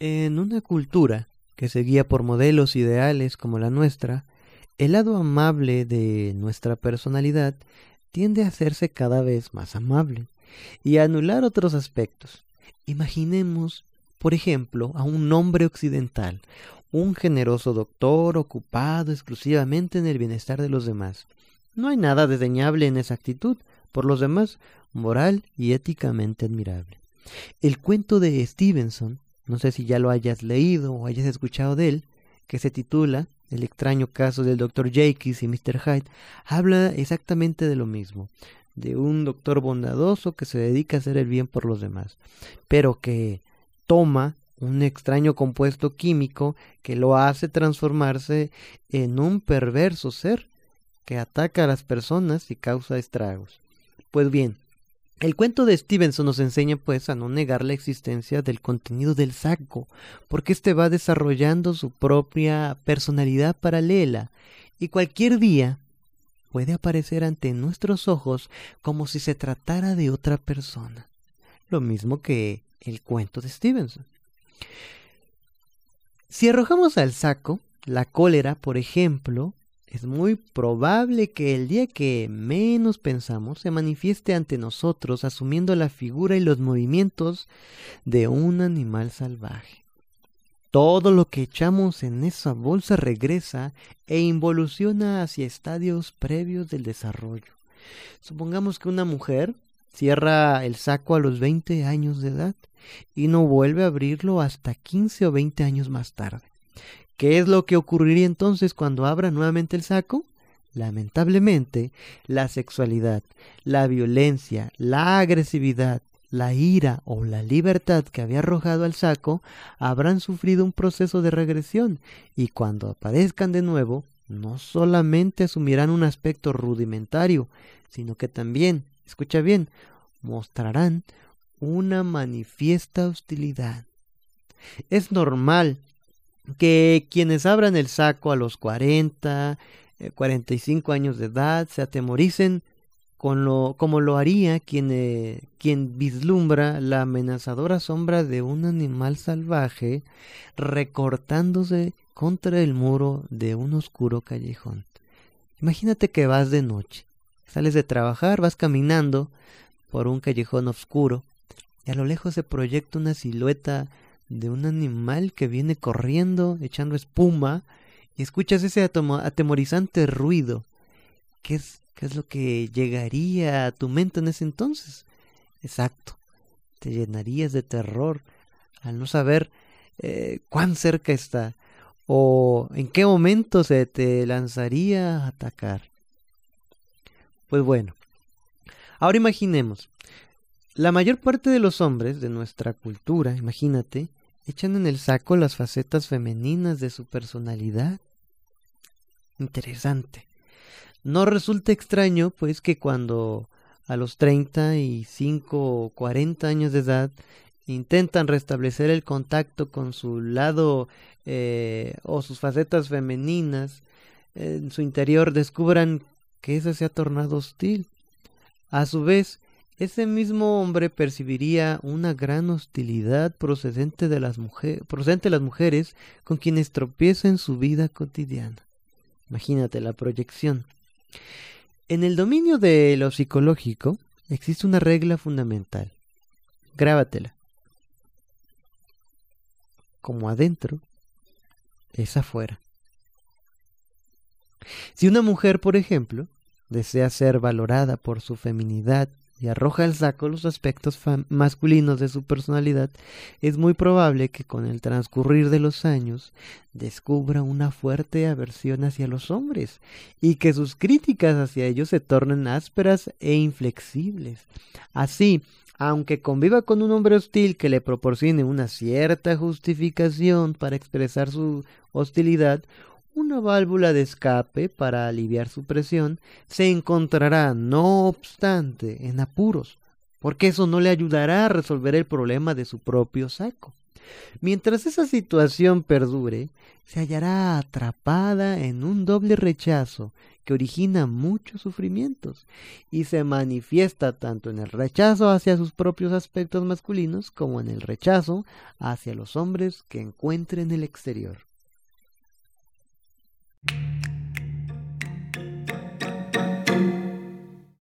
En una cultura que se guía por modelos ideales como la nuestra, el lado amable de nuestra personalidad tiende a hacerse cada vez más amable y a anular otros aspectos. Imaginemos, por ejemplo, a un hombre occidental, un generoso doctor ocupado exclusivamente en el bienestar de los demás. No hay nada desdeñable en esa actitud, por los demás, moral y éticamente admirable. El cuento de Stevenson, no sé si ya lo hayas leído o hayas escuchado de él, que se titula el extraño caso del Dr. Jekyll y Mr. Hyde, habla exactamente de lo mismo, de un doctor bondadoso que se dedica a hacer el bien por los demás, pero que toma un extraño compuesto químico que lo hace transformarse en un perverso ser que ataca a las personas y causa estragos. Pues bien, el cuento de Stevenson nos enseña pues a no negar la existencia del contenido del saco, porque éste va desarrollando su propia personalidad paralela y cualquier día puede aparecer ante nuestros ojos como si se tratara de otra persona. Lo mismo que el cuento de Stevenson. Si arrojamos al saco la cólera, por ejemplo, es muy probable que el día que menos pensamos se manifieste ante nosotros asumiendo la figura y los movimientos de un animal salvaje. Todo lo que echamos en esa bolsa regresa e involuciona hacia estadios previos del desarrollo. Supongamos que una mujer cierra el saco a los 20 años de edad y no vuelve a abrirlo hasta 15 o 20 años más tarde. ¿Qué es lo que ocurriría entonces cuando abra nuevamente el saco? Lamentablemente, la sexualidad, la violencia, la agresividad, la ira o la libertad que había arrojado al saco habrán sufrido un proceso de regresión y cuando aparezcan de nuevo, no solamente asumirán un aspecto rudimentario, sino que también, escucha bien, mostrarán una manifiesta hostilidad. Es normal que quienes abran el saco a los 40, 45 eh, años de edad se atemoricen con lo, como lo haría quien, eh, quien vislumbra la amenazadora sombra de un animal salvaje recortándose contra el muro de un oscuro callejón. Imagínate que vas de noche, sales de trabajar, vas caminando por un callejón oscuro y a lo lejos se proyecta una silueta de un animal que viene corriendo, echando espuma, y escuchas ese atemorizante ruido. ¿Qué es, ¿Qué es lo que llegaría a tu mente en ese entonces? Exacto, te llenarías de terror al no saber eh, cuán cerca está o en qué momento se te lanzaría a atacar. Pues bueno, ahora imaginemos, la mayor parte de los hombres de nuestra cultura, imagínate, echan en el saco las facetas femeninas de su personalidad. Interesante. No resulta extraño, pues, que cuando a los treinta y cinco o cuarenta años de edad intentan restablecer el contacto con su lado eh, o sus facetas femeninas en su interior descubran que ese se ha tornado hostil. A su vez, ese mismo hombre percibiría una gran hostilidad procedente de las, mujeres con quienes tropieza en su vida cotidiana. Imagínate la proyección. En el dominio de lo psicológico existe una regla fundamental. Grábatela. Como adentro, es afuera. Si una mujer, por ejemplo, desea ser valorada por su feminidad y arroja al saco los aspectos masculinos de su personalidad, es muy probable que con el transcurrir de los años descubra una fuerte aversión hacia los hombres y que sus críticas hacia ellos se tornen ásperas e inflexibles. Así, aunque conviva con un hombre hostil que le proporcione una cierta justificación para expresar su hostilidad, una válvula de escape para aliviar su presión, se encontrará, no obstante, en apuros, porque eso no le ayudará a resolver el problema de su propio saco. Mientras esa situación perdure, se hallará atrapada en un doble rechazo que origina muchos sufrimientos y se manifiesta tanto en el rechazo hacia sus propios aspectos masculinos como en el rechazo hacia los hombres que encuentre en el exterior. you